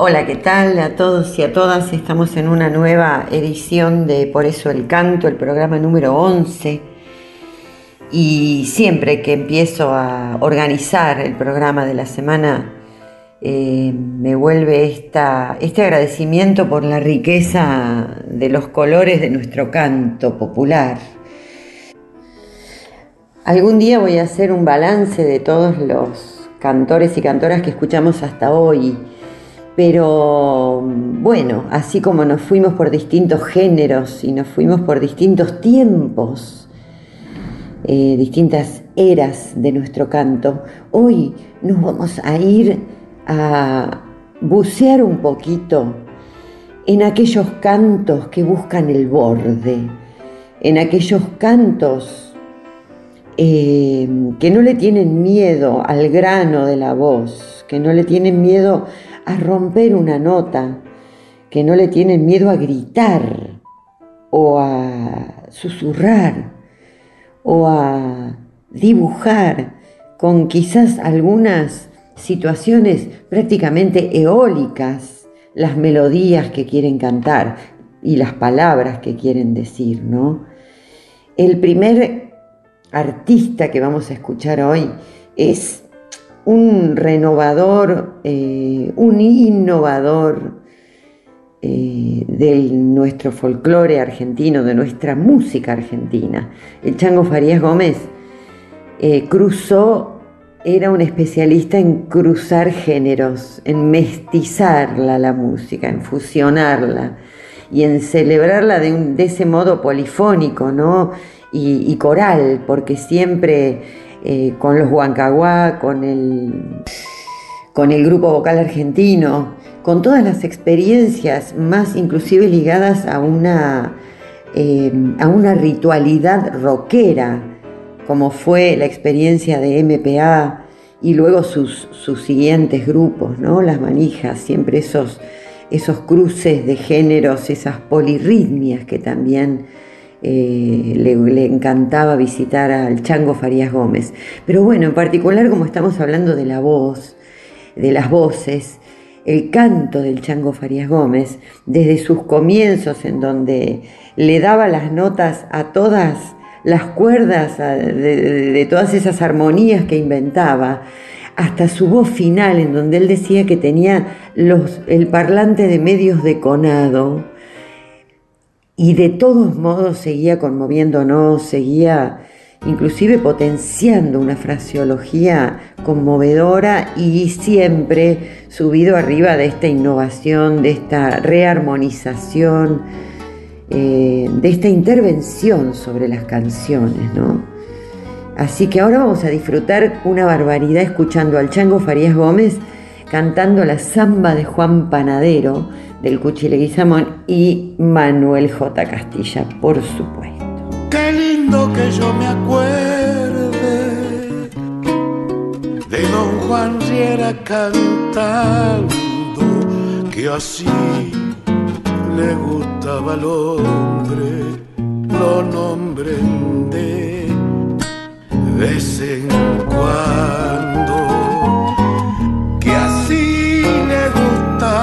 Hola, ¿qué tal a todos y a todas? Estamos en una nueva edición de Por eso el canto, el programa número 11. Y siempre que empiezo a organizar el programa de la semana, eh, me vuelve este agradecimiento por la riqueza de los colores de nuestro canto popular. Algún día voy a hacer un balance de todos los cantores y cantoras que escuchamos hasta hoy pero bueno, así como nos fuimos por distintos géneros y nos fuimos por distintos tiempos, eh, distintas eras de nuestro canto, hoy nos vamos a ir a bucear un poquito en aquellos cantos que buscan el borde, en aquellos cantos eh, que no le tienen miedo al grano de la voz, que no le tienen miedo a romper una nota, que no le tienen miedo a gritar o a susurrar o a dibujar con quizás algunas situaciones prácticamente eólicas las melodías que quieren cantar y las palabras que quieren decir, ¿no? El primer artista que vamos a escuchar hoy es un renovador, eh, un innovador eh, de nuestro folclore argentino, de nuestra música argentina. El Chango Farías Gómez eh, cruzó, era un especialista en cruzar géneros, en mestizarla la música, en fusionarla y en celebrarla de, ese modo polifónico ¿no? y coral, porque siempre eh, con los Huancaguá, con el, con el grupo vocal argentino, con todas las experiencias más inclusive ligadas a una, eh, a una ritualidad rockera, como fue la experiencia de MPA y luego sus, sus siguientes grupos, ¿no? las manijas, siempre esos, esos cruces de géneros, esas polirritmias que también eh, le, encantaba visitar al Chango Farías Gómez. Pero bueno, en particular como estamos hablando de la voz, de las voces, el canto del Chango Farías Gómez, desde sus comienzos en donde le daba las notas a todas las cuerdas de, todas esas armonías que inventaba, hasta su voz final en donde él decía que tenía los, el parlante de medios deconado, y de todos modos seguía conmoviéndonos, seguía inclusive potenciando una fraseología conmovedora y siempre subido arriba de esta innovación, de esta rearmonización, eh, de esta intervención sobre las canciones, ¿no? Así que ahora vamos a disfrutar una barbaridad escuchando al Chango Farías Gómez cantando la samba de Juan Panadero del Cuchileguizamón y Manuel J. Castilla, por supuesto. Qué lindo que yo me acuerde de don Juan Riera cantando, que así le gustaba al hombre, lo nombren de vez en cuando,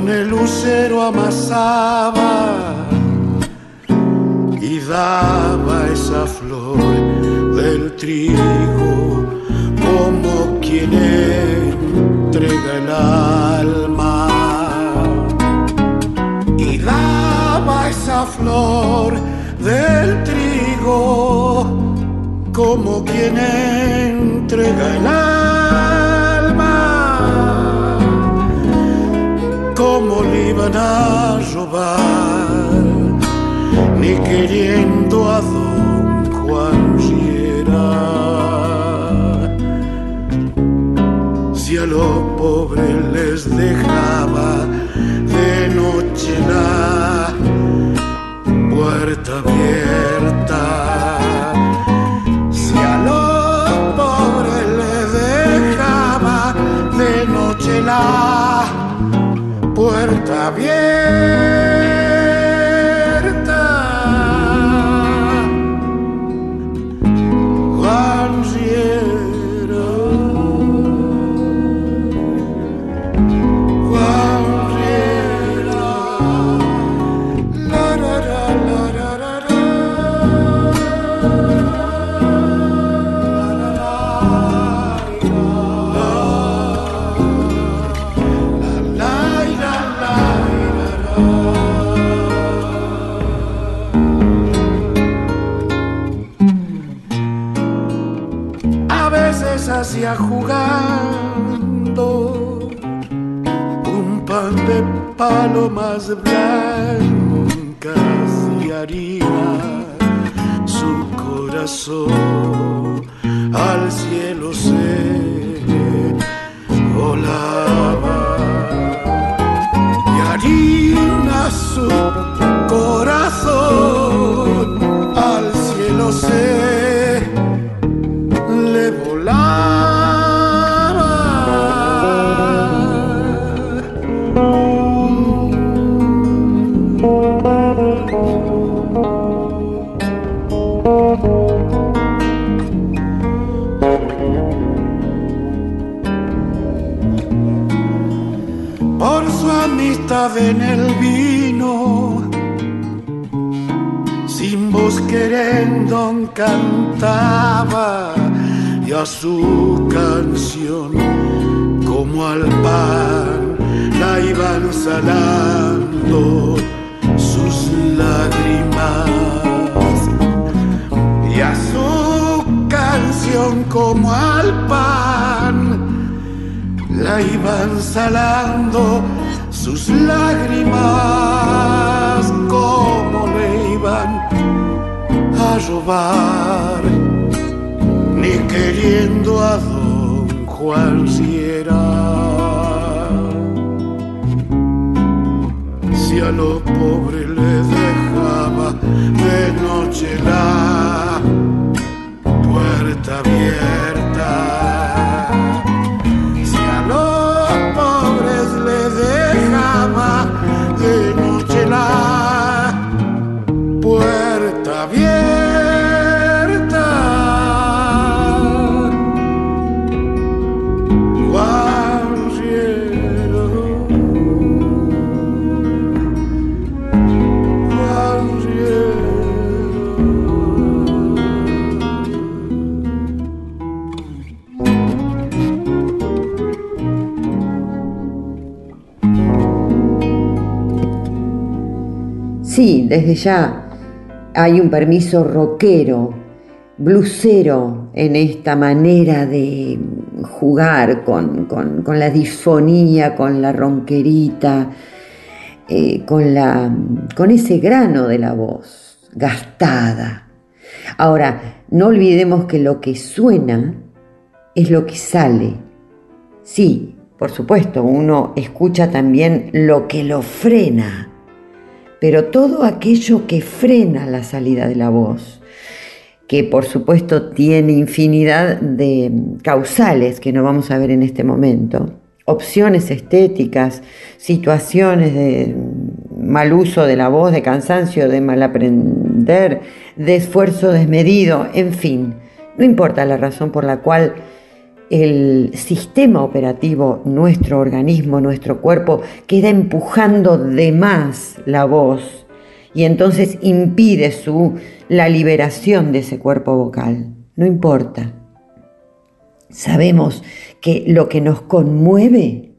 con el lucero amasaba y daba esa flor del trigo como quien entrega el alma. Y daba esa flor del trigo como quien entrega el alma como le iban a robar ni queriendo a don Juan si a los pobres les dejaba de noche la puerta abierta. Puerta en el vino, sin voz querendo cantaba y a su canción como al pan la iban salando sus lágrimas. Y a su canción como al pan la iban salando sus lágrimas como le iban a robar ni queriendo a don Juan Sierra si a los pobres les dejaba de noche la puerta abierta Sí, desde ya hay un permiso rockero, blusero en esta manera de jugar con, con- la disfonía, con la ronquerita, eh, con, la, con ese grano de la voz gastada. Ahora, no olvidemos que lo que suena es lo que sale. Sí, por supuesto, uno escucha también lo que lo frena pero todo aquello que frena la salida de la voz, que por supuesto tiene infinidad de causales que no vamos a ver en este momento, opciones estéticas, situaciones de mal uso de la voz, de cansancio, de mal aprender, de esfuerzo desmedido, en fin, no importa la razón por la cual el sistema operativo, nuestro organismo, nuestro cuerpo, queda empujando de más la voz y entonces impide su, la liberación de ese cuerpo vocal. No importa. Sabemos que lo que nos conmueve,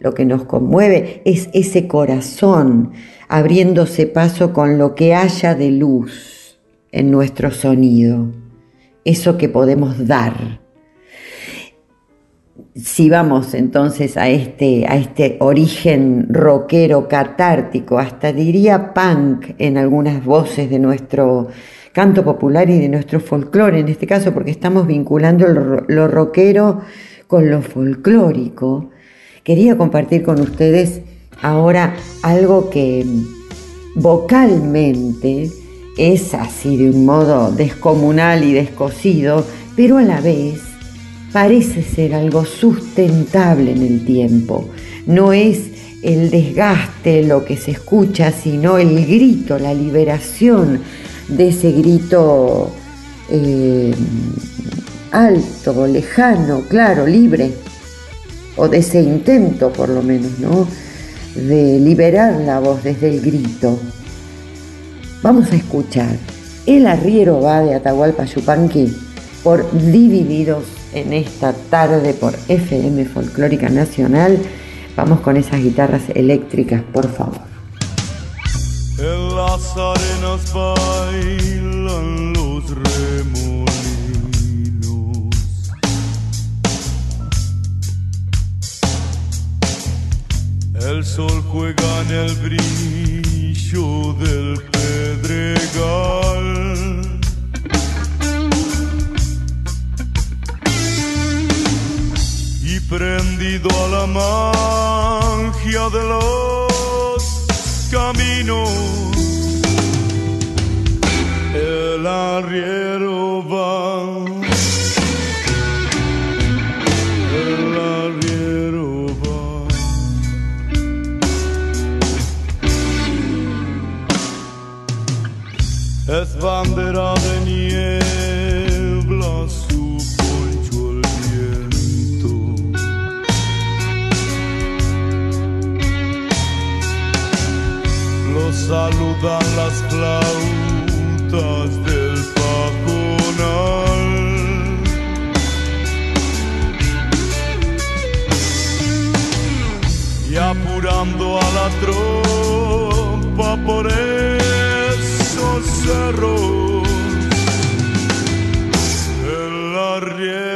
lo que nos conmueve es ese corazón abriéndose paso con lo que haya de luz en nuestro sonido, eso que podemos dar si vamos entonces a este, a este origen rockero catártico, hasta diría punk en algunas voces de nuestro canto popular y de nuestro folclore, en este caso porque estamos vinculando lo rockero con lo folclórico, quería compartir con ustedes ahora algo que vocalmente es así de un modo descomunal y descosido, pero a la vez parece ser algo sustentable en el tiempo. No es el desgaste lo que se escucha, sino el grito, la liberación de ese grito eh, alto, lejano, claro, libre, o de ese intento por lo menos, ¿no? De liberar la voz desde el grito. Vamos a escuchar El arriero va de Atahualpa Yupanqui por Divididos en esta tarde por FM Folclórica Nacional. Vamos con esas guitarras eléctricas, por favor. En las arenas bailan los remolinos. El sol juega en el brillo del magia de los caminos. El arriero Apurando a la tropa por esos cerros, el arriero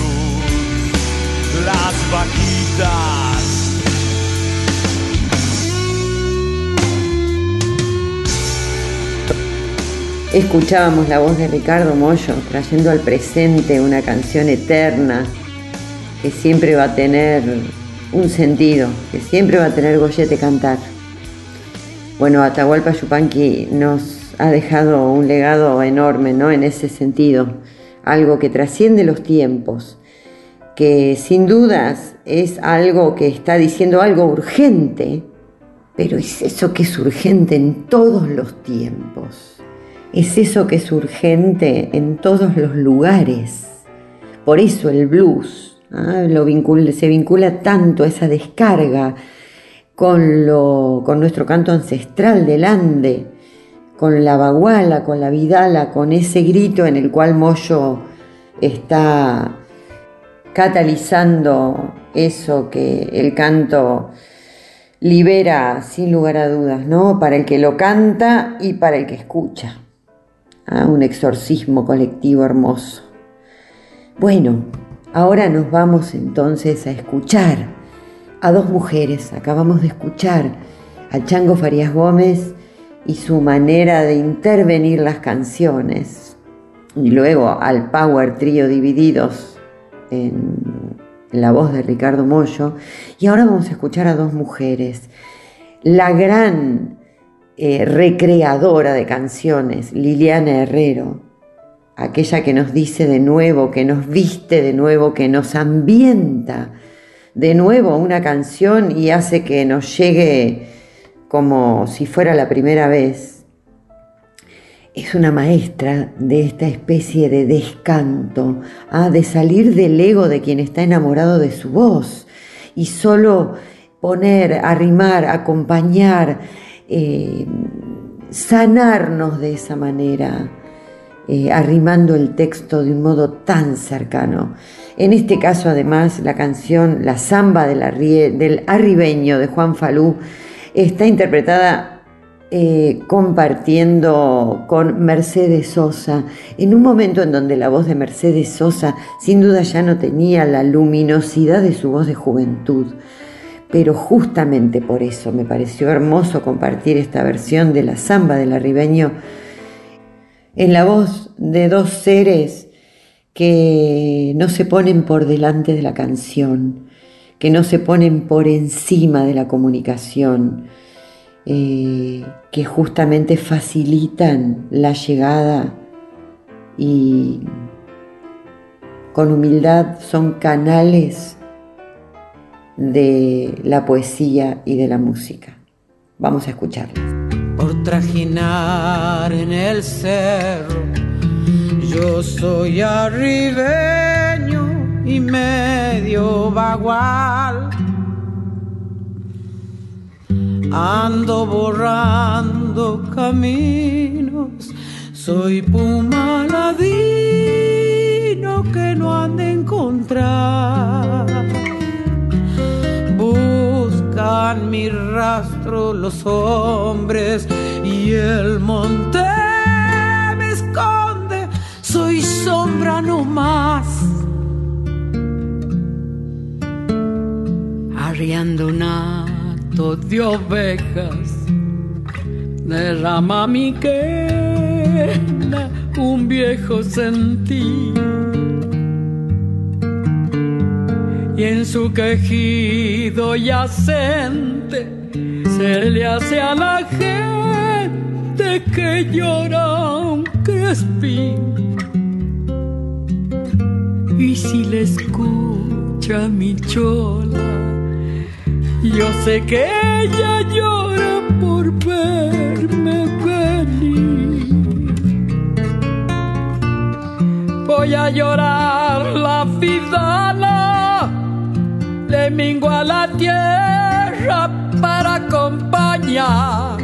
las vaquitas. Escuchábamos la voz de Ricardo Mollo trayendo al presente una canción eterna que siempre va a tener un sentido, que siempre va a tener Goyete cantar. Bueno, Atahualpa Yupanqui nos ha dejado un legado enorme, ¿no? En ese sentido, algo que trasciende los tiempos, que sin dudas es algo que está diciendo algo urgente, pero es eso que es urgente en todos los tiempos. Es eso que es urgente en todos los lugares. Por eso el blues ¿ah? lo se vincula tanto a esa descarga con, lo, con nuestro canto ancestral del Ande, con la baguala, con la vidala, con ese grito en el cual Moyo está catalizando eso que el canto libera sin lugar a dudas, ¿no? Para el que lo canta y para el que escucha. Ah, un exorcismo colectivo hermoso. Bueno, ahora nos vamos entonces a escuchar a dos mujeres. Acabamos de escuchar a Chango Farías Gómez y su manera de intervenir las canciones. Y luego al Power Trio divididos en la voz de Ricardo Mollo. Y ahora vamos a escuchar a dos mujeres. La gran eh, recreadora de canciones, Liliana Herrero, aquella que nos dice de nuevo, que nos viste de nuevo, que nos ambienta de nuevo una canción y hace que nos llegue como si fuera la primera vez. Es una maestra de esta especie de descanto, ah, de salir del ego de quien está enamorado de su voz y solo poner, arrimar, acompañar, eh, sanarnos de esa manera, eh, arrimando el texto de un modo tan cercano. En este caso, además, la canción La Zamba del, del Arribeño de Juan Falú está interpretada eh, compartiendo con Mercedes Sosa, en un momento en donde la voz de Mercedes Sosa sin duda ya no tenía la luminosidad de su voz de juventud. Pero justamente por eso me pareció hermoso compartir esta versión de la samba del arribeño en la voz de dos seres que no se ponen por delante de la canción, que no se ponen por encima de la comunicación, eh, que justamente facilitan la llegada y con humildad son canales de la poesía y de la música. Vamos a escucharlas. Por trajinar en el cerro, yo soy arribeño y medio bagual. Ando borrando caminos, soy puma ladino que no han de encontrar. Buscan mi rastro los hombres y el monte me esconde, soy sombra no más. Arriando un de ovejas, derrama mi quena un viejo sentir y en su quejido yacente se le hace a la gente que llora un crespín. Y si le escucha mi chola, yo sé que ella llora por verme venir. Voy a llorar la vida le mingo a la tierra para acompañar.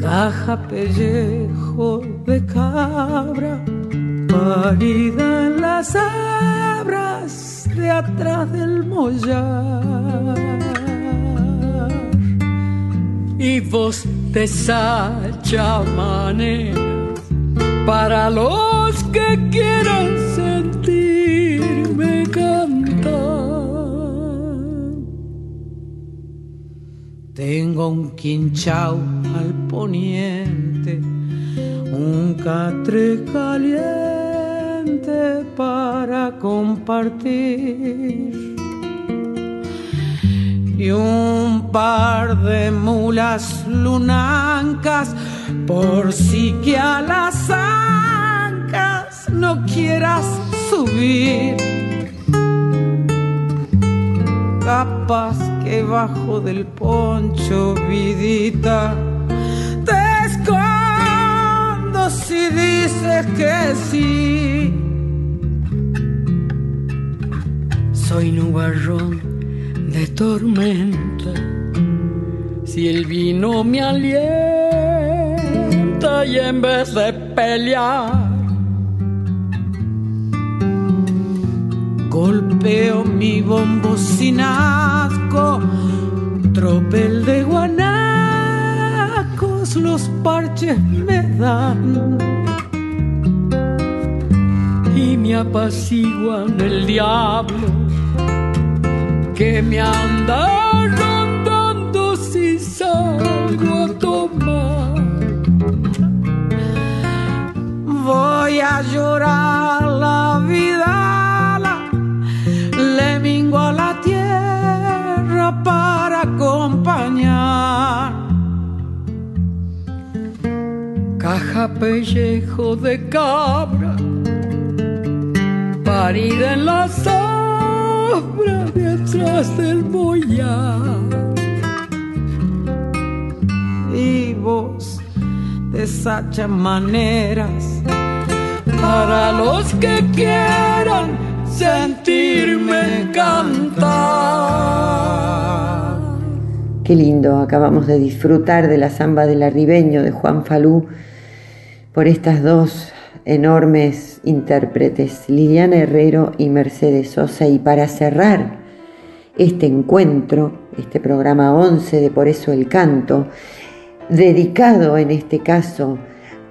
Caja pellejo de cabra, parida en las abras de atrás del mollar. Y vos sacha para los que quieran sentirme cantar. Tengo un quinchao al poniente, un catre caliente para compartir y un par de mulas lunancas por si que a las ancas no quieras subir. Capaz que bajo del poncho, vidita, si dices que sí. Soy nubarrón de tormenta, si el vino me alienta y en vez de pelear, golpeo mi bombo sin asco, tropel los parches me dan me apaciguan el diablo que me anda rondando si salgo a tomar. Voy a llorar Pellejo de cabra, parida en la sombra detrás del boyar. Y vos deshacha maneras para los que quieran sentirme cantar. Qué lindo, acabamos de disfrutar de la samba del arribeño de Juan Falú por estas dos enormes intérpretes, Liliana Herrero y Mercedes Sosa. Y para cerrar este encuentro, este programa 11 de Por eso el canto, dedicado en este caso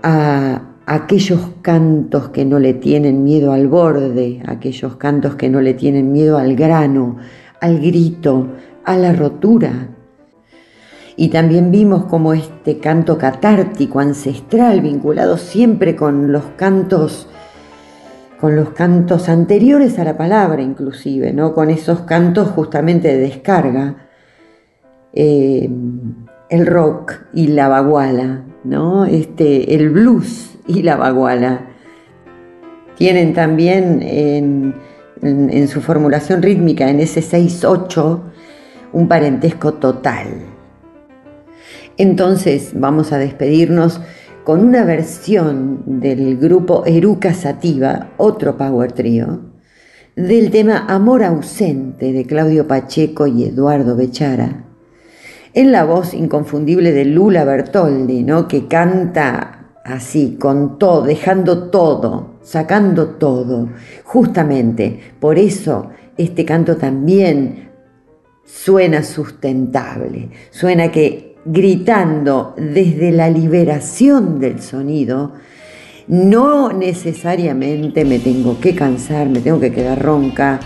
a aquellos cantos que no le tienen miedo al borde, aquellos cantos que no le tienen miedo al grano, al grito, a la rotura. Y también vimos como este canto catártico, ancestral, vinculado siempre con los cantos, con los cantos anteriores a la palabra inclusive, ¿no? Con esos cantos justamente de descarga, eh, el rock y la baguala, ¿no? Este, el blues y la baguala. Tienen también en su formulación rítmica, en ese 6-8, un parentesco total. Entonces vamos a despedirnos con una versión del grupo Eruca Sativa, otro power trio, del tema Amor ausente de Claudio Pacheco y Eduardo Bechara, en la voz inconfundible de Lula Bertoldi, ¿no? que canta así, con todo, dejando todo, sacando todo. Justamente por eso este canto también suena sustentable, suena que gritando desde la liberación del sonido, no necesariamente me tengo que cansar, me tengo que quedar ronca,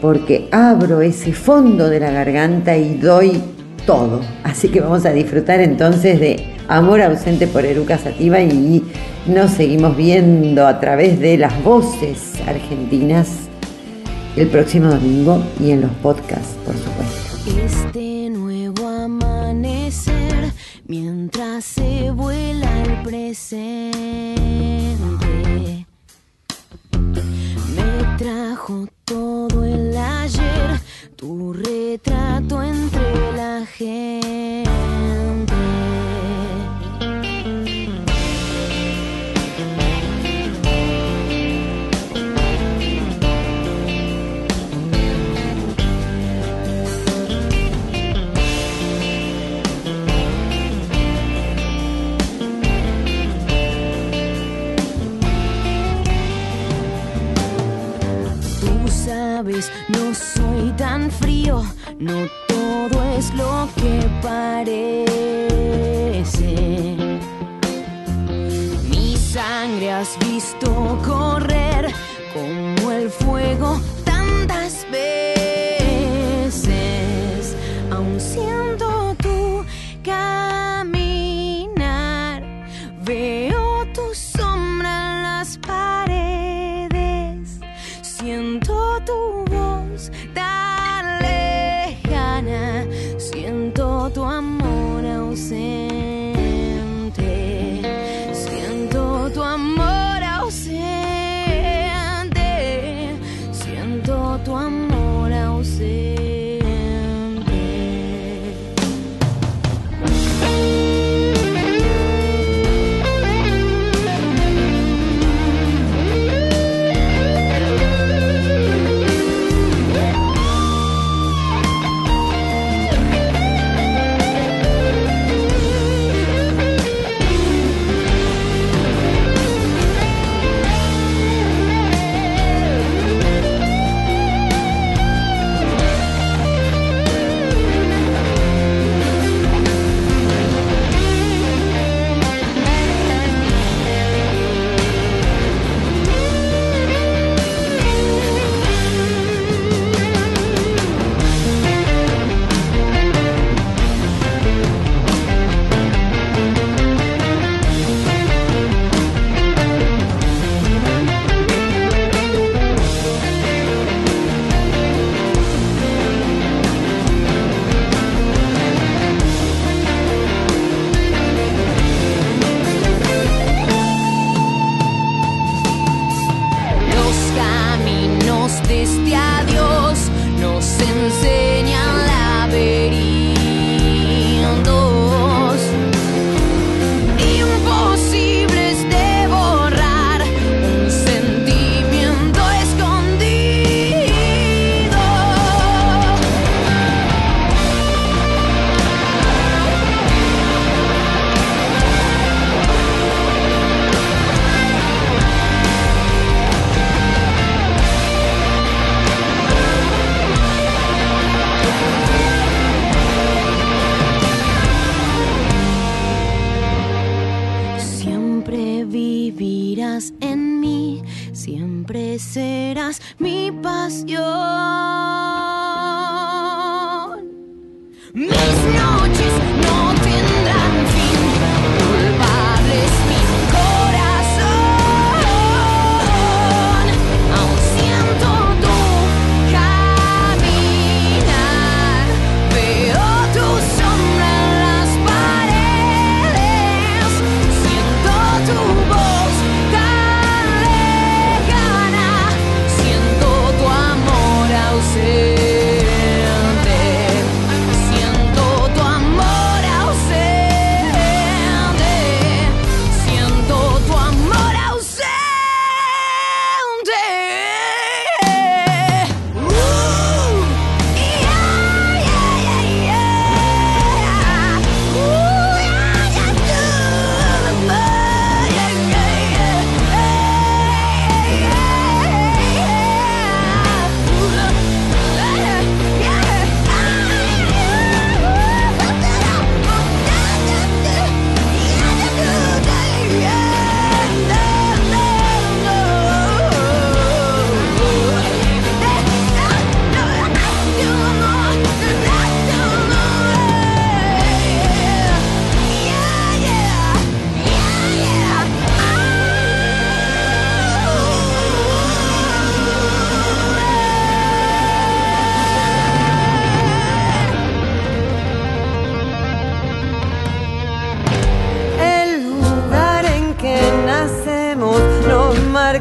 porque abro ese fondo de la garganta y doy todo. Así que vamos a disfrutar entonces de Amor ausente por Eruca Sativa y nos seguimos viendo a través de las voces argentinas el próximo domingo y en los podcasts, por supuesto. Se vuela el presente, me trajo todo el ayer, tu retrato entre la gente. No soy tan frío, no todo es lo que parece. Mi sangre has visto correr como el fuego tantas veces. en mí, siempre serás mi pasión.